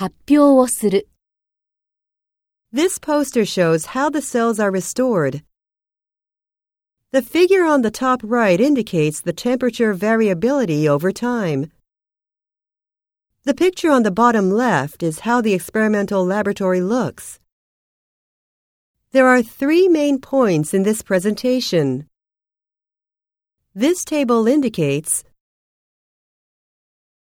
発表をする。This poster shows how the cells are restored. The figure on the top right indicates the temperature variability over time. The picture on the bottom left is how the experimental laboratory looks. There are three main points in this presentation. This table indicates